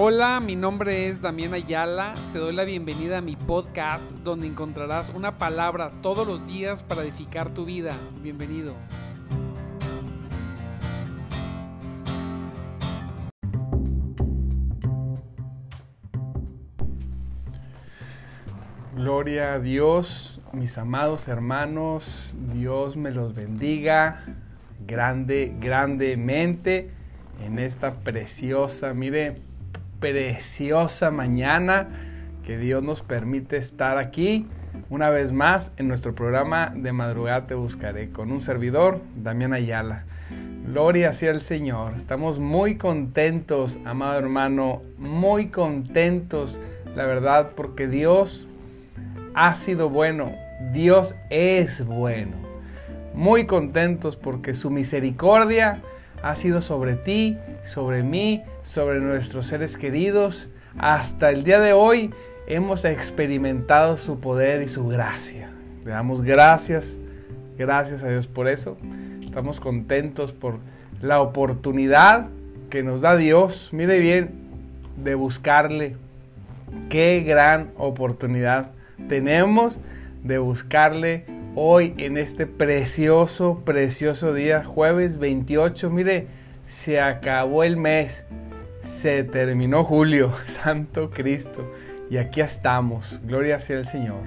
Hola, mi nombre es Damián Ayala. Te doy la bienvenida a mi podcast donde encontrarás una palabra todos los días para edificar tu vida. Bienvenido. Gloria a Dios, mis amados hermanos, Dios me los bendiga grande, grandemente en esta preciosa, mire, preciosa mañana que Dios nos permite estar aquí una vez más en nuestro programa de madrugada te buscaré con un servidor, Damián Ayala. Gloria sea el Señor. Estamos muy contentos, amado hermano, muy contentos, la verdad, porque Dios ha sido bueno. Dios es bueno. Muy contentos porque su misericordia ha sido sobre ti, sobre mí, sobre nuestros seres queridos. Hasta el día de hoy hemos experimentado su poder y su gracia. Le damos gracias, gracias a Dios por eso. Estamos contentos por la oportunidad que nos da Dios, mire bien, de buscarle. Qué gran oportunidad tenemos de buscarle hoy en este precioso, precioso día, jueves 28. Mire, se acabó el mes, se terminó julio, Santo Cristo, y aquí estamos. Gloria sea el Señor.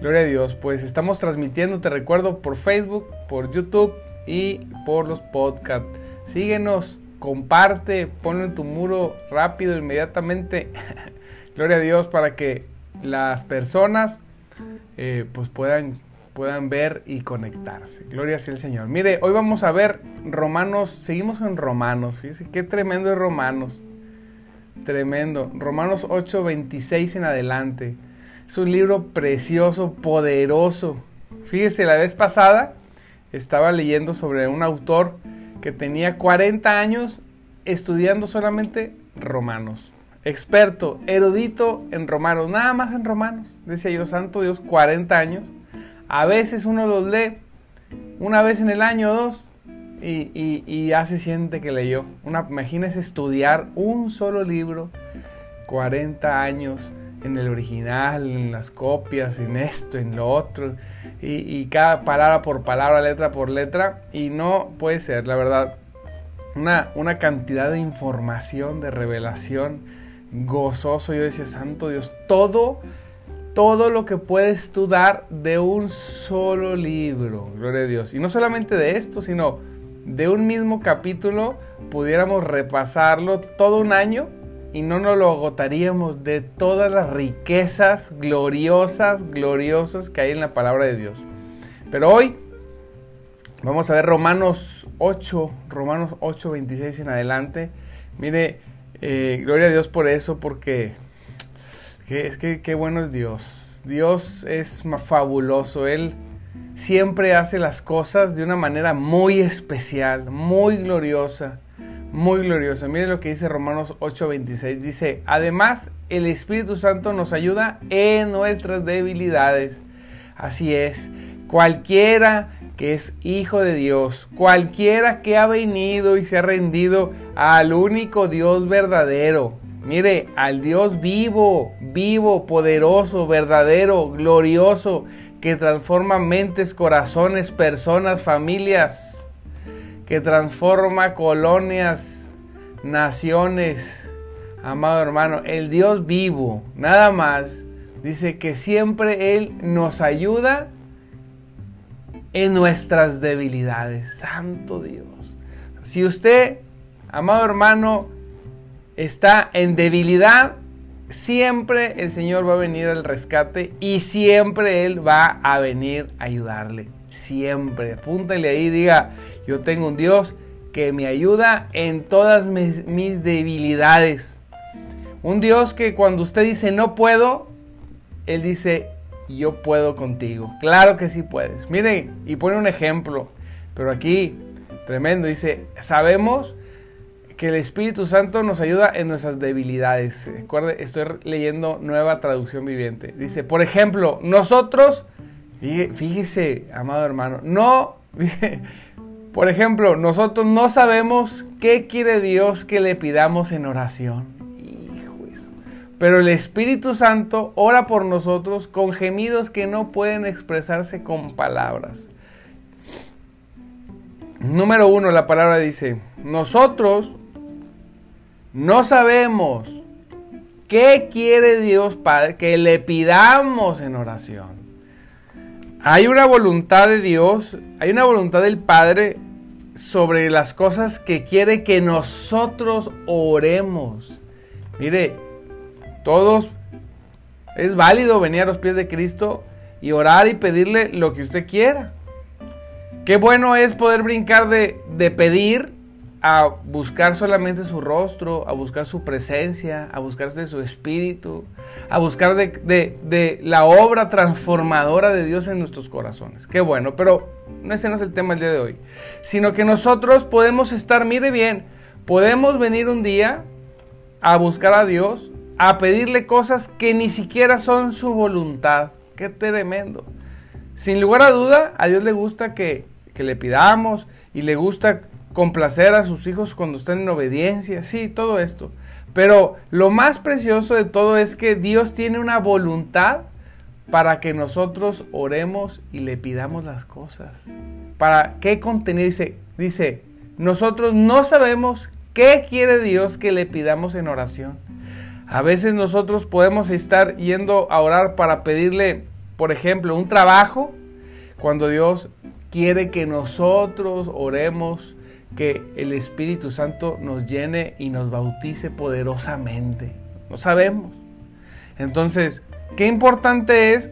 Gloria a Dios, pues estamos transmitiendo, te recuerdo, por Facebook, por YouTube y por los podcasts. Síguenos, comparte, ponlo en tu muro rápido, inmediatamente. Gloria a Dios para que las personas eh, pues puedan puedan ver y conectarse. Gloria sea el Señor. Mire, hoy vamos a ver Romanos, seguimos en Romanos, fíjese qué tremendo es Romanos. Tremendo. Romanos 8, 26 en adelante. Es un libro precioso, poderoso. Fíjese, la vez pasada estaba leyendo sobre un autor que tenía 40 años estudiando solamente Romanos. Experto, erudito en Romanos, nada más en Romanos. Decía yo, Santo Dios, 40 años a veces uno los lee una vez en el año o dos y, ya se siente que leyó. Una, imagínese estudiar un solo libro, 40 años en el original, en las copias, en esto, en lo otro, y, y, cada palabra por palabra, letra por letra, y no puede ser, la verdad, una, una cantidad de información, de revelación, gozoso, yo decía, Santo Dios, todo todo lo que puedes tú dar de un solo libro, gloria a Dios. Y no solamente de esto, sino de un mismo capítulo, pudiéramos repasarlo todo un año y no nos lo agotaríamos de todas las riquezas gloriosas, gloriosas que hay en la palabra de Dios. Pero hoy vamos a ver Romanos 8, Romanos 8, 26 en adelante. Mire, eh, gloria a Dios por eso, porque es que qué bueno es Dios. Dios es fabuloso. Él siempre hace las cosas de una manera muy especial, muy gloriosa, muy gloriosa. Mire lo que dice Romanos 8:26. Dice, además el Espíritu Santo nos ayuda en nuestras debilidades. Así es, cualquiera que es hijo de Dios, cualquiera que ha venido y se ha rendido al único Dios verdadero, Mire, al Dios vivo, vivo, poderoso, verdadero, glorioso, que transforma mentes, corazones, personas, familias, que transforma colonias, naciones. Amado hermano, el Dios vivo, nada más, dice que siempre Él nos ayuda en nuestras debilidades. Santo Dios. Si usted, amado hermano, está en debilidad, siempre el Señor va a venir al rescate y siempre Él va a venir a ayudarle. Siempre. Apúntale ahí, diga, yo tengo un Dios que me ayuda en todas mis, mis debilidades. Un Dios que cuando usted dice no puedo, Él dice yo puedo contigo. Claro que sí puedes. Miren, y pone un ejemplo, pero aquí, tremendo, dice, sabemos que el Espíritu Santo nos ayuda en nuestras debilidades. Recuerde, estoy leyendo nueva traducción viviente. Dice, por ejemplo, nosotros, fíjese, amado hermano, no, por ejemplo, nosotros no sabemos qué quiere Dios que le pidamos en oración. pero el Espíritu Santo ora por nosotros con gemidos que no pueden expresarse con palabras. Número uno, la palabra dice, nosotros no sabemos qué quiere Dios Padre que le pidamos en oración. Hay una voluntad de Dios, hay una voluntad del Padre sobre las cosas que quiere que nosotros oremos. Mire, todos es válido venir a los pies de Cristo y orar y pedirle lo que usted quiera. Qué bueno es poder brincar de, de pedir a buscar solamente su rostro, a buscar su presencia, a buscar de su espíritu, a buscar de, la obra transformadora de Dios en nuestros corazones. Qué bueno, pero ese no es el tema del día de hoy, sino que nosotros podemos estar, mire bien, podemos venir un día a buscar a Dios, a pedirle cosas que ni siquiera son su voluntad. Qué tremendo. Sin lugar a duda, a Dios le gusta que le pidamos y le gusta complacer a sus hijos cuando están en obediencia, sí, todo esto. Pero lo más precioso de todo es que Dios tiene una voluntad para que nosotros oremos y le pidamos las cosas. ¿Para qué contenido? Dice, dice, nosotros no sabemos qué quiere Dios que le pidamos en oración. A veces nosotros podemos estar yendo a orar para pedirle, por ejemplo, un trabajo, cuando Dios quiere que nosotros oremos que el Espíritu Santo nos llene y nos bautice poderosamente. No sabemos. Entonces, qué importante es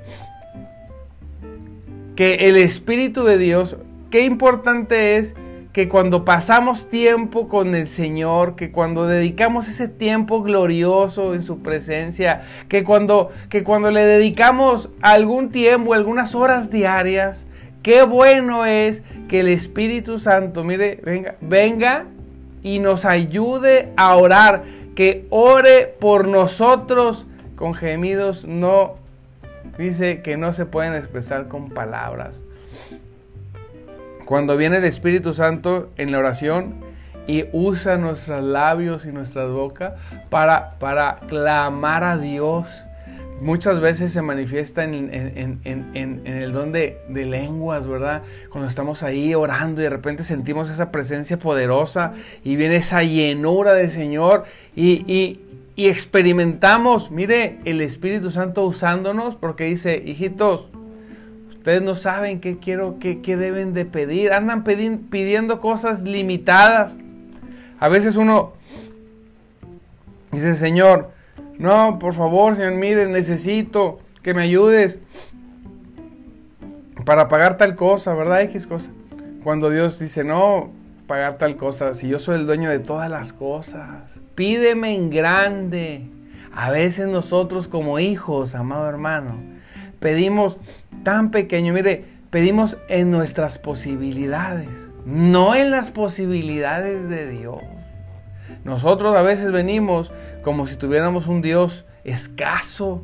que el Espíritu de Dios, qué importante es que cuando pasamos tiempo con el Señor, que cuando dedicamos ese tiempo glorioso en su presencia, que cuando, que cuando le dedicamos algún tiempo, algunas horas diarias, Qué bueno es que el Espíritu Santo, mire, venga, venga y nos ayude a orar, que ore por nosotros con gemidos no dice que no se pueden expresar con palabras. Cuando viene el Espíritu Santo en la oración y usa nuestros labios y nuestras bocas para, para clamar a Dios, muchas veces se manifiesta en, el don de, lenguas, ¿verdad? Cuando estamos ahí orando y de repente sentimos esa presencia poderosa y viene esa llenura del Señor y, experimentamos, mire, el Espíritu Santo usándonos porque dice, hijitos, ustedes no saben qué quiero, qué, deben de pedir, andan pidiendo cosas limitadas. A veces uno dice, Señor, no, por favor, Señor, mire, necesito que me ayudes para pagar tal cosa, ¿verdad? X cosa. Cuando Dios dice, no, pagar tal cosa, si yo soy el dueño de todas las cosas, pídeme en grande. A veces nosotros como hijos, amado hermano, pedimos tan pequeño, mire, pedimos en nuestras posibilidades, no en las posibilidades de Dios. Nosotros a veces venimos como si tuviéramos un Dios escaso,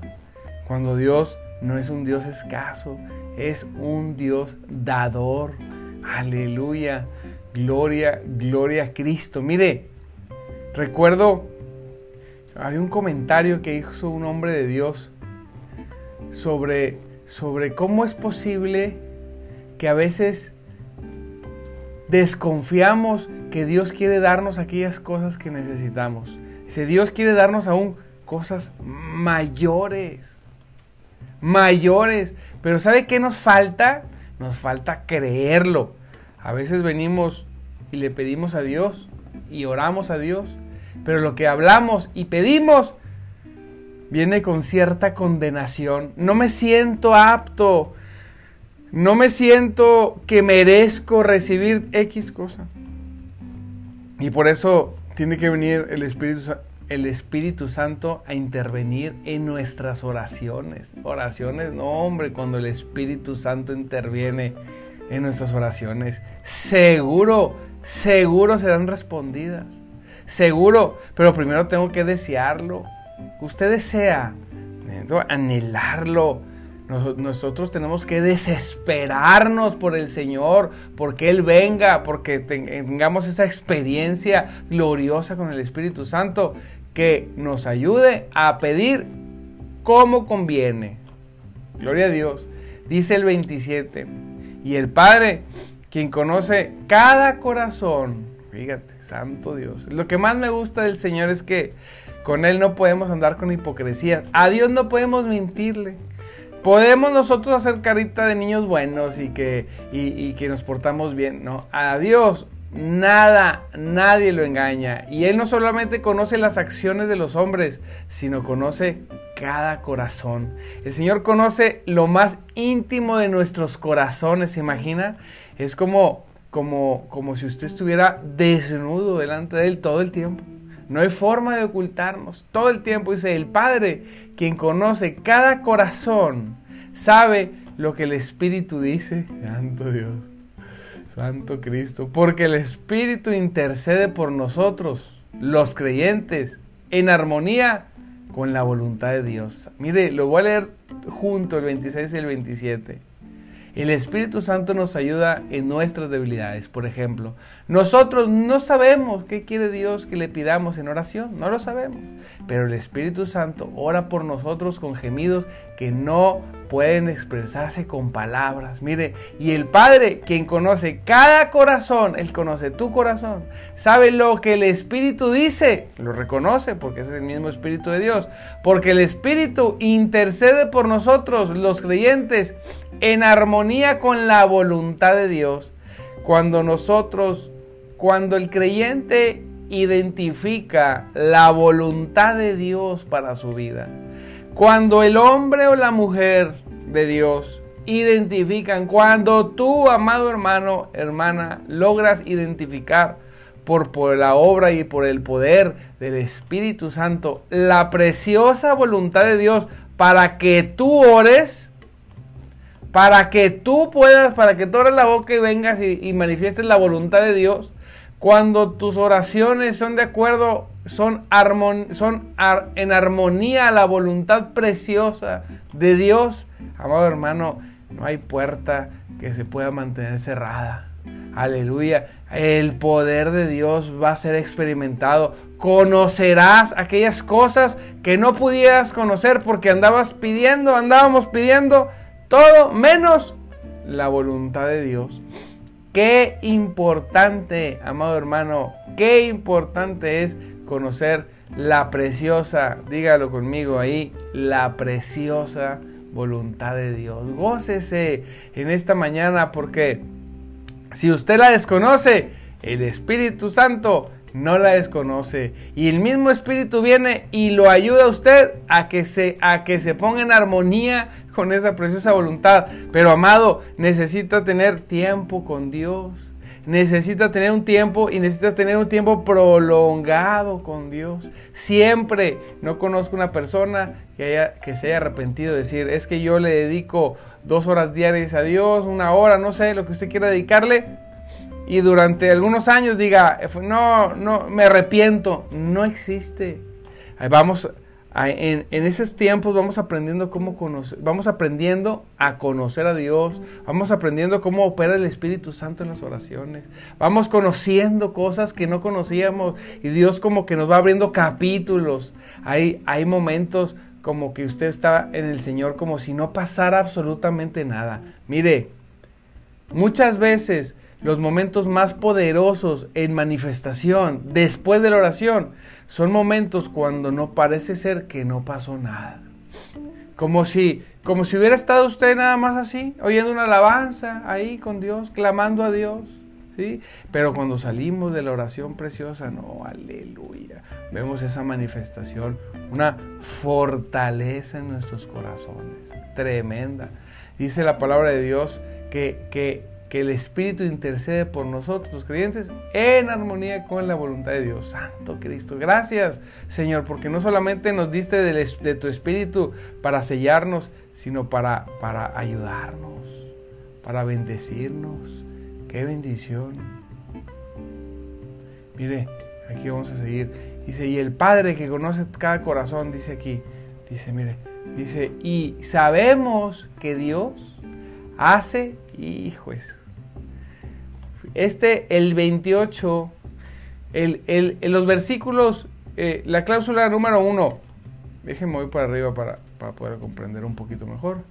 cuando Dios no es un Dios escaso, es un Dios dador. Aleluya, gloria, gloria a Cristo. Mire, recuerdo, hay un comentario que hizo un hombre de Dios sobre, sobre cómo es posible que a veces desconfiamos que Dios quiere darnos aquellas cosas que necesitamos. Dice, Dios quiere darnos aún cosas mayores. Mayores. Pero ¿sabe qué nos falta? Nos falta creerlo. A veces venimos y le pedimos a Dios y oramos a Dios. Pero lo que hablamos y pedimos viene con cierta condenación. No me siento apto. No me siento que merezco recibir X cosa. Y por eso tiene que venir el Espíritu, el Espíritu Santo a intervenir en nuestras oraciones. Oraciones, no hombre, cuando el Espíritu Santo interviene en nuestras oraciones, seguro, seguro serán respondidas. Seguro, pero primero tengo que desearlo. Usted desea, anhelarlo, nosotros tenemos que desesperarnos por el Señor, porque Él venga, porque tengamos esa experiencia gloriosa con el Espíritu Santo. que nos ayude a pedir como conviene. Gloria a Dios. Dice el 27. Y el Padre, quien conoce cada corazón, fíjate, santo Dios. Lo que más me gusta del Señor es que con Él no podemos andar con hipocresía. A Dios no podemos mentirle. Podemos nosotros hacer carita de niños buenos y que, y, que nos portamos bien. No, a Dios nada, nadie lo engaña. Y Él no solamente conoce las acciones de los hombres, sino conoce cada corazón. El Señor conoce lo más íntimo de nuestros corazones, ¿se imagina? Es como, como, como si usted estuviera desnudo delante de Él todo el tiempo. No hay forma de ocultarnos. Todo el tiempo dice, el Padre, quien conoce cada corazón, sabe lo que el Espíritu dice. Santo Dios, Santo Cristo. Porque el Espíritu intercede por nosotros, los creyentes, en armonía con la voluntad de Dios. Mire, lo voy a leer junto el 26 y el 27. El Espíritu Santo nos ayuda en nuestras debilidades. Por ejemplo, nosotros no sabemos qué quiere Dios que le pidamos en oración, no lo sabemos. Pero el Espíritu Santo ora por nosotros con gemidos que no pueden expresarse con palabras. Mire, y el Padre, quien conoce cada corazón, Él conoce tu corazón, sabe lo que el Espíritu dice, lo reconoce porque es el mismo Espíritu de Dios, porque el Espíritu intercede por nosotros, los creyentes, en armonía con la voluntad de Dios. Cuando nosotros cuando el creyente identifica la voluntad de Dios para su vida, cuando el hombre o la mujer de Dios identifican, cuando tú, amado hermano, hermana, logras identificar por, por la obra y por el poder del Espíritu Santo la preciosa voluntad de Dios para que tú ores, para que tú puedas, para que tú abras la boca y vengas y, manifiestes la voluntad de Dios, cuando tus oraciones son de acuerdo, son, son en armonía a la voluntad preciosa de Dios, amado hermano, no hay puerta que se pueda mantener cerrada. Aleluya. El poder de Dios va a ser experimentado. Conocerás aquellas cosas que no pudieras conocer porque andabas pidiendo, andábamos pidiendo todo menos la voluntad de Dios. Qué importante, amado hermano, qué importante es conocer la preciosa, dígalo conmigo ahí, la preciosa voluntad de Dios. Gócese en esta mañana porque si usted la desconoce, el Espíritu Santo no la desconoce y el mismo Espíritu viene y lo ayuda a usted a que se a que se ponga en armonía con esa preciosa voluntad. Pero amado, necesita tener tiempo con Dios. Necesita tener un tiempo y necesita tener un tiempo prolongado con Dios. Siempre no conozco una persona que, haya, que se haya arrepentido de decir, es que yo le dedico dos horas diarias a Dios, una hora, no sé, lo que usted quiera dedicarle. Y durante algunos años diga, no, no, me arrepiento. No existe. Vamos, en, esos tiempos vamos aprendiendo cómo conocer, vamos aprendiendo a conocer a Dios, vamos aprendiendo cómo opera el Espíritu Santo en las oraciones, vamos conociendo cosas que no conocíamos y Dios como que nos va abriendo capítulos. Hay, hay momentos como que usted está en el Señor como si no pasara absolutamente nada. Mire, muchas veces los momentos más poderosos en manifestación después de la oración son momentos cuando no parece ser que no pasó nada. Como si, como si hubiera estado usted nada más así, oyendo una alabanza ahí con Dios, clamando a Dios. ¿sí? Pero cuando salimos de la oración preciosa, no, aleluya, vemos esa manifestación, una fortaleza en nuestros corazones, tremenda. Dice la palabra de Dios que, que que el Espíritu intercede por nosotros, los creyentes, en armonía con la voluntad de Dios. Santo Cristo, gracias Señor, porque no solamente nos diste de, tu Espíritu para sellarnos, sino para, para ayudarnos, para bendecirnos. Qué bendición. Mire, aquí vamos a seguir. Dice, y el Padre que conoce cada corazón, dice aquí, dice, mire, dice, y sabemos que Dios hace, hijo, este, el 28, el, los versículos eh, la cláusula número uno, déjenme voy para arriba para, poder comprender un poquito mejor.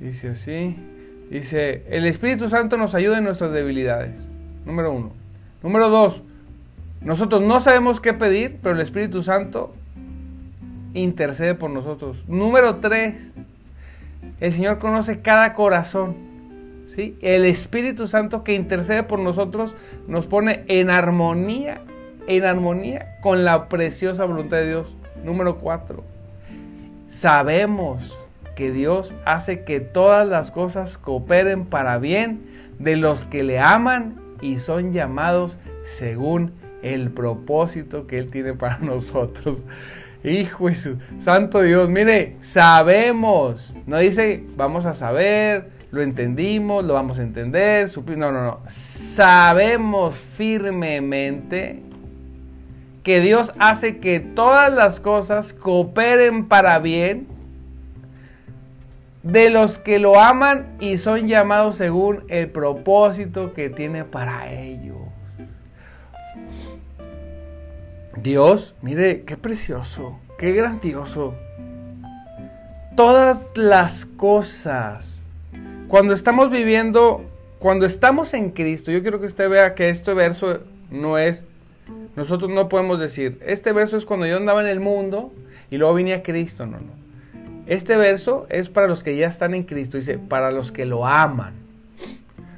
Dice así, dice, el Espíritu Santo nos ayuda en nuestras debilidades. Número uno. Número dos, nosotros no sabemos qué pedir, pero el Espíritu Santo intercede por nosotros. Número tres, el Señor conoce cada corazón. ¿sí? El Espíritu Santo que intercede por nosotros nos pone en armonía, en armonía con la preciosa voluntad de Dios. Número cuatro, sabemos que Dios hace que todas las cosas cooperen para bien de los que le aman y son llamados según el propósito que Él tiene para nosotros. Hijo de su santo Dios, mire, sabemos, no dice vamos a saber, lo entendimos, lo vamos a entender, no, no, no, sabemos firmemente que Dios hace que todas las cosas cooperen para bien de los que lo aman y son llamados según el propósito que tiene para ellos. Dios, mire, qué precioso, qué grandioso. Todas las cosas, cuando estamos viviendo, cuando estamos en Cristo, yo quiero que usted vea que este verso no es, nosotros no podemos decir, este verso es cuando yo andaba en el mundo y luego vine a Cristo, no, no. Este verso es para los que ya están en Cristo, dice, para los que lo aman.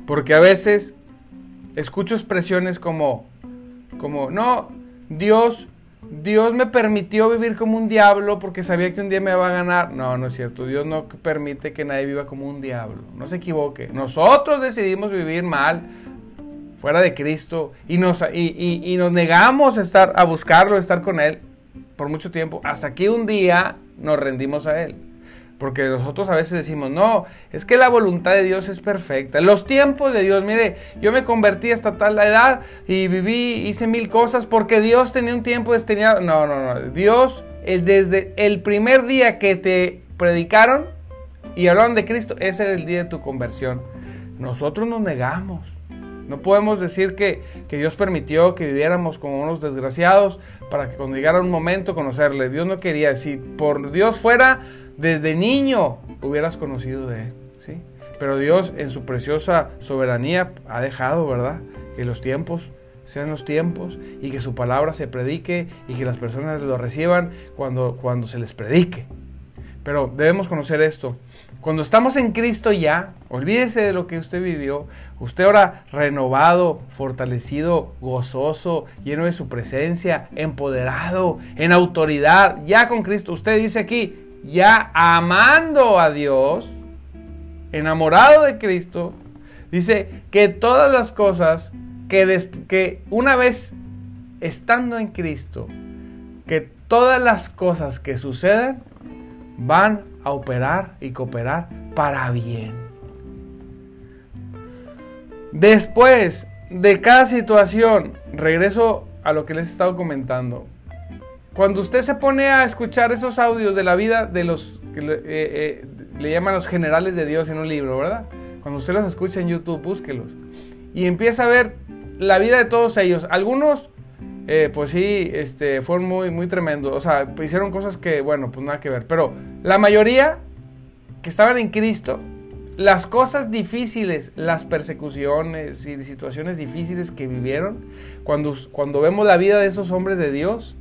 Porque a veces escucho expresiones como, como, no, Dios, Dios me permitió vivir como un diablo porque sabía que un día me va a ganar. No, no es cierto. Dios no permite que nadie viva como un diablo. No se equivoque. Nosotros decidimos vivir mal fuera de Cristo y nos, y, nos negamos a, estar, a buscarlo, a estar con Él por mucho tiempo, hasta que un día nos rendimos a Él. Porque nosotros a veces decimos, no, es que la voluntad de Dios es perfecta. Los tiempos de Dios, mire, yo me convertí hasta tal edad y viví, hice mil cosas porque Dios tenía un tiempo destinado. No, no, no. Dios, desde el primer día que te predicaron y hablaron de Cristo, ese era el día de tu conversión. Nosotros nos negamos. No podemos decir que, que, Dios permitió que viviéramos como unos desgraciados para que cuando llegara un momento conocerle. Dios no quería. Si por Dios fuera, desde niño hubieras conocido de Él, ¿sí? Pero Dios en su preciosa soberanía ha dejado, ¿verdad? Que los tiempos sean los tiempos y que su palabra se predique y que las personas lo reciban cuando, cuando se les predique. Pero debemos conocer esto. Cuando estamos en Cristo ya, olvídese de lo que usted vivió. Usted ahora renovado, fortalecido, gozoso, lleno de su presencia, empoderado, en autoridad, ya con Cristo. Usted dice aquí, ya amando a Dios, enamorado de Cristo, dice que todas las cosas que, que una vez estando en Cristo, que todas las cosas que suceden van a operar y cooperar para bien. Después de cada situación, regreso a lo que les he estado comentando. Cuando usted se pone a escuchar esos audios de la vida de los que le, eh, eh, llaman los generales de Dios en un libro, ¿verdad? Cuando usted los escucha en YouTube, búsquelos. Y empieza a ver la vida de todos ellos. Algunos, eh, pues sí, este, fueron muy, muy tremendos. O sea, hicieron cosas que, bueno, pues nada que ver. Pero la mayoría que estaban en Cristo, las cosas difíciles, las persecuciones y situaciones difíciles que vivieron, cuando, cuando vemos la vida de esos hombres de Dios,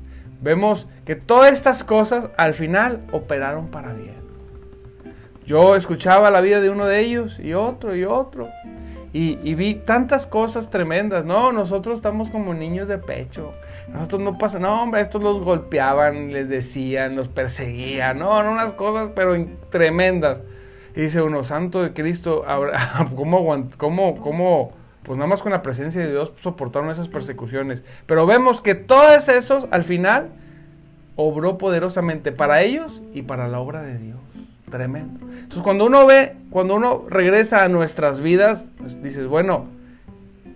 vemos que todas estas cosas al final operaron para bien. Yo escuchaba la vida de uno de ellos y otro y otro. Y, vi tantas cosas tremendas. No, nosotros estamos como niños de pecho. Nosotros no pasa, no, hombre, estos los golpeaban, les decían, los perseguían. No, no unas cosas, pero tremendas. Y dice uno, Santo de Cristo, ¿cómo, cómo, cómo pues nada más con la presencia de Dios soportaron esas persecuciones. Pero vemos que todos esos al final obró poderosamente para ellos y para la obra de Dios. Tremendo. Entonces cuando uno ve, cuando uno regresa a nuestras vidas, pues dices, bueno,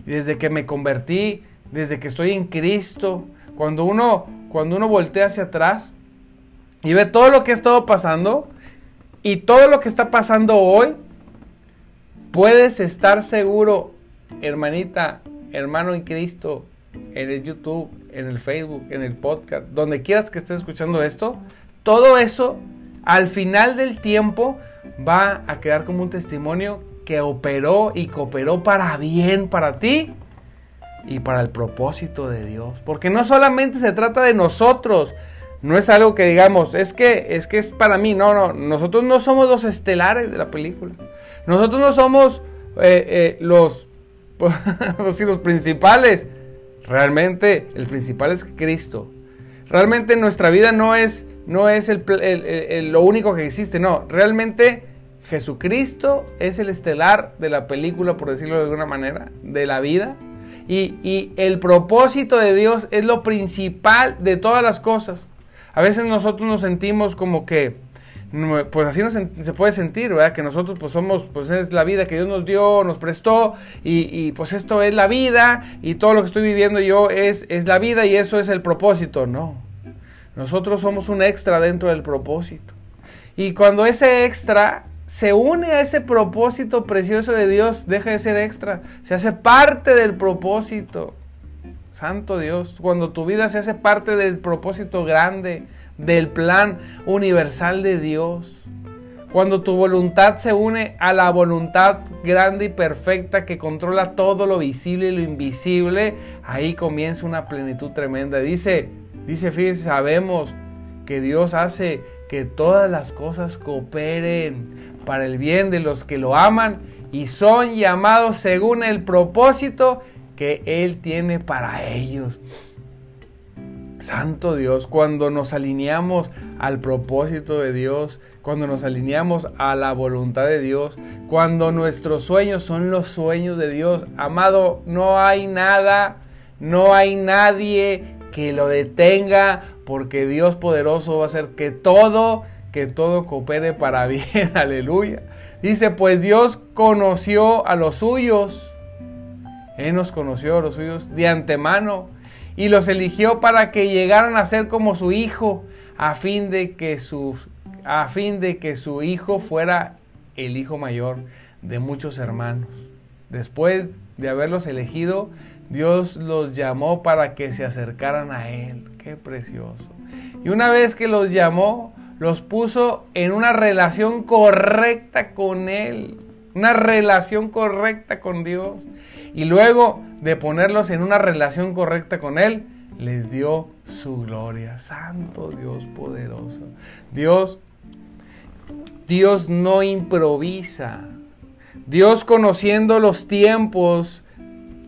desde que me convertí, desde que estoy en Cristo, cuando uno, cuando uno voltea hacia atrás y ve todo lo que ha estado pasando y todo lo que está pasando hoy, puedes estar seguro hermanita, hermano en Cristo, en el YouTube, en el Facebook, en el podcast, donde quieras que estés escuchando esto, todo eso al final del tiempo va a quedar como un testimonio que operó y cooperó para bien para ti y para el propósito de Dios. Porque no solamente se trata de nosotros, no es algo que digamos, es que es que es para mí, no, no, nosotros no somos los estelares de la película. Nosotros no somos eh, eh, los, los principales. Realmente el principal es Cristo. Realmente nuestra vida no es, no es lo único que existe, no. Realmente Jesucristo es el estelar de la película, por decirlo de alguna manera, de la vida. Y, y el propósito de Dios es lo principal de todas las cosas. A veces nosotros nos sentimos como que, pues así se puede sentir, ¿verdad? Que nosotros pues somos, pues es la vida que Dios nos dio, nos prestó y, pues esto es la vida y todo lo que estoy viviendo yo es, es la vida y eso es el propósito. No, nosotros somos un extra dentro del propósito. Y cuando ese extra se une a ese propósito precioso de Dios, deja de ser extra, se hace parte del propósito. Santo Dios, cuando tu vida se hace parte del propósito grande, del plan universal de Dios. Cuando tu voluntad se une a la voluntad grande y perfecta que controla todo lo visible y lo invisible, ahí comienza una plenitud tremenda. Dice, dice, fíjense, sabemos que Dios hace que todas las cosas cooperen para el bien de los que lo aman y son llamados según el propósito que Él tiene para ellos. Santo Dios, cuando nos alineamos al propósito de Dios, cuando nos alineamos a la voluntad de Dios, cuando nuestros sueños son los sueños de Dios, amado, no hay nada, no hay nadie que lo detenga, porque Dios poderoso va a hacer que todo, que todo coopere para bien, aleluya. Dice, pues Dios conoció a los suyos, Él nos conoció a los suyos de antemano y los eligió para que llegaran a ser como su hijo, a fin de que su, a fin de que su hijo fuera el hijo mayor de muchos hermanos. Después de haberlos elegido, Dios los llamó para que se acercaran a Él. Qué precioso. Y una vez que los llamó, los puso en una relación correcta con Él. Una relación correcta con Dios. Y luego de ponerlos en una relación correcta con Él, les dio su gloria. Santo Dios poderoso. Dios, Dios no improvisa. Dios conociendo los tiempos,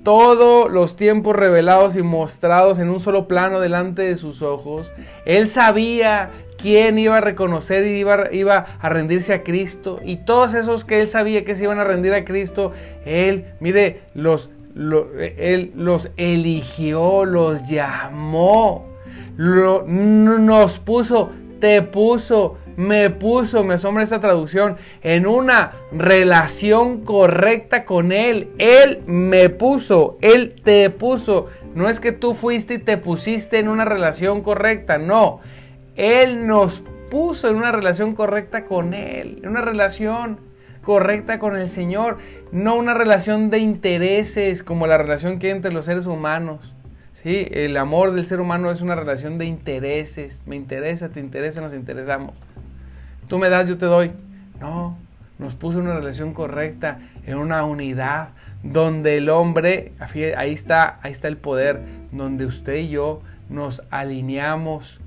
todos los tiempos revelados y mostrados en un solo plano delante de sus ojos, Él sabía quién iba a reconocer y iba, a rendirse a Cristo. Y todos esos que él sabía que se iban a rendir a Cristo, él, mire, los él los eligió, los llamó, nos puso, te puso, me puso, me asombra esta traducción, en una relación correcta con Él. Él me puso, Él te puso. No es que tú fuiste y te pusiste en una relación correcta, no. Él nos puso en una relación correcta con Él, en una relación correcta con el Señor, no una relación de intereses como la relación que hay entre los seres humanos. ¿sí? El amor del ser humano es una relación de intereses. Me interesa, te interesa, nos interesamos. Tú me das, yo te doy. No, nos puso en una relación correcta, en una unidad, donde el hombre, ahí está, ahí está el poder, donde usted y yo nos alineamos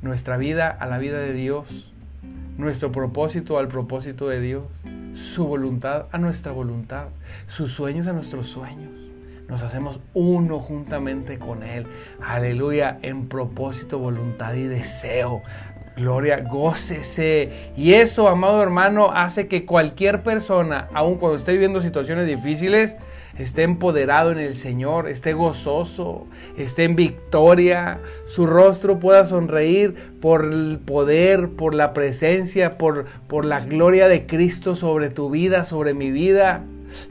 nuestra vida a la vida de Dios nuestro propósito al propósito de Dios, su voluntad a nuestra voluntad, sus sueños a nuestros sueños. Nos hacemos uno juntamente con Él. Aleluya, en propósito, voluntad y deseo. Gloria, gócese. Y eso, amado hermano, hace que cualquier persona, aun cuando esté viviendo situaciones difíciles, esté empoderado en el Señor, esté gozoso, esté en victoria, su rostro pueda sonreír por el poder, por la presencia, por, por la gloria de Cristo sobre tu vida, sobre mi vida.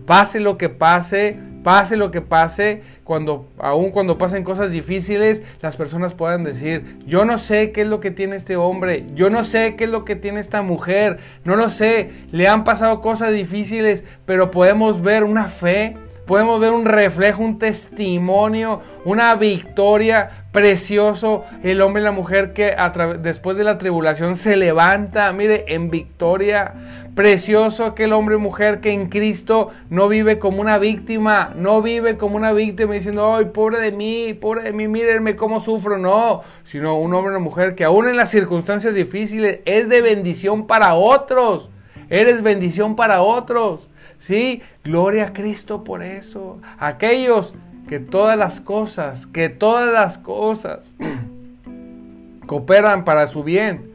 Pase lo que pase, pase lo que pase, cuando aun cuando pasen cosas difíciles, las personas puedan decir, yo no sé qué es lo que tiene este hombre, yo no sé qué es lo que tiene esta mujer, no lo sé, le han pasado cosas difíciles, pero podemos ver una fe podemos ver un reflejo, un testimonio, una victoria precioso. El hombre y la mujer que después de la tribulación se levanta, mire, en victoria. Precioso aquel hombre y mujer que en Cristo no vive como una víctima, no vive como una víctima diciendo, ay, pobre de mí, pobre de mí, mírenme cómo sufro. No, sino un hombre y una mujer que aún en las circunstancias difíciles es de bendición para otros. Eres bendición para otros. Sí, gloria a Cristo por eso. Aquellos que todas las cosas, que todas las cosas cooperan para su bien,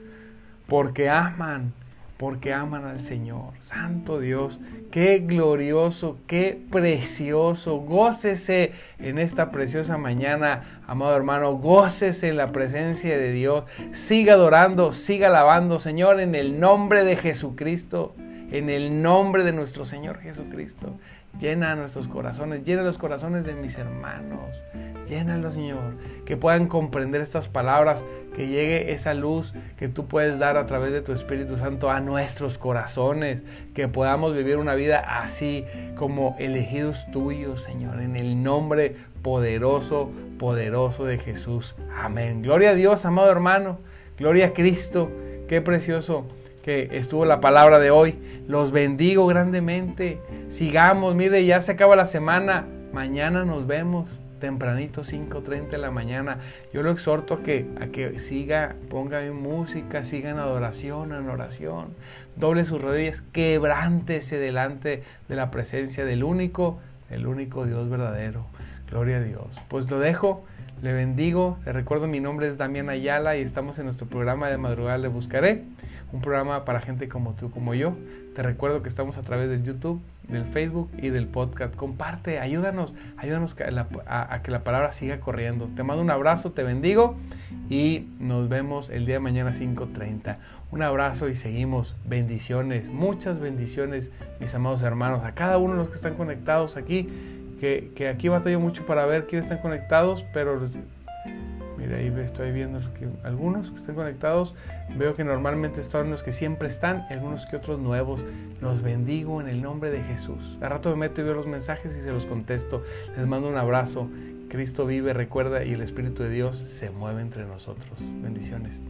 porque aman, porque aman al Señor. Santo Dios, qué glorioso, qué precioso. Gócese en esta preciosa mañana, amado hermano. Gócese en la presencia de Dios. Siga adorando, siga alabando, Señor, en el nombre de Jesucristo en el nombre de nuestro Señor Jesucristo. Llena nuestros corazones, llena los corazones de mis hermanos. Llénalos, Señor, que puedan comprender estas palabras, que llegue esa luz que tú puedes dar a través de tu Espíritu Santo a nuestros corazones, que podamos vivir una vida así como elegidos tuyos, Señor, en el nombre poderoso, poderoso de Jesús. Amén. Gloria a Dios, amado hermano. Gloria a Cristo. Qué precioso que estuvo la palabra de hoy. Los bendigo grandemente. Sigamos, mire, ya se acaba la semana. Mañana nos vemos tempranito 5.30 de la mañana. Yo lo exhorto a que, a que siga, ponga música, siga en adoración, en oración. Doble sus rodillas, quebrántese delante de la presencia del único, el único Dios verdadero. Gloria a Dios. Pues lo dejo, le bendigo. Le recuerdo mi nombre es Damián Ayala y estamos en nuestro programa de madrugada Le Buscaré un programa para gente como tú, como yo. Te recuerdo que estamos a través del YouTube, del Facebook y del podcast. Comparte, ayúdanos, ayúdanos a, que la palabra siga corriendo. Te mando un abrazo, te bendigo y nos vemos el día de mañana 5.30. Un abrazo y seguimos. Bendiciones, muchas bendiciones, mis amados hermanos, a cada uno de los que están conectados aquí. Que, aquí batallo mucho para ver quiénes están conectados, pero Mira, ahí estoy viendo algunos que están conectados. Veo que normalmente están los que siempre están algunos que otros nuevos. Los bendigo en el nombre de Jesús. A rato me meto y veo los mensajes y se los contesto. Les mando un abrazo. Cristo vive, recuerda y el Espíritu de Dios se mueve entre nosotros. Bendiciones.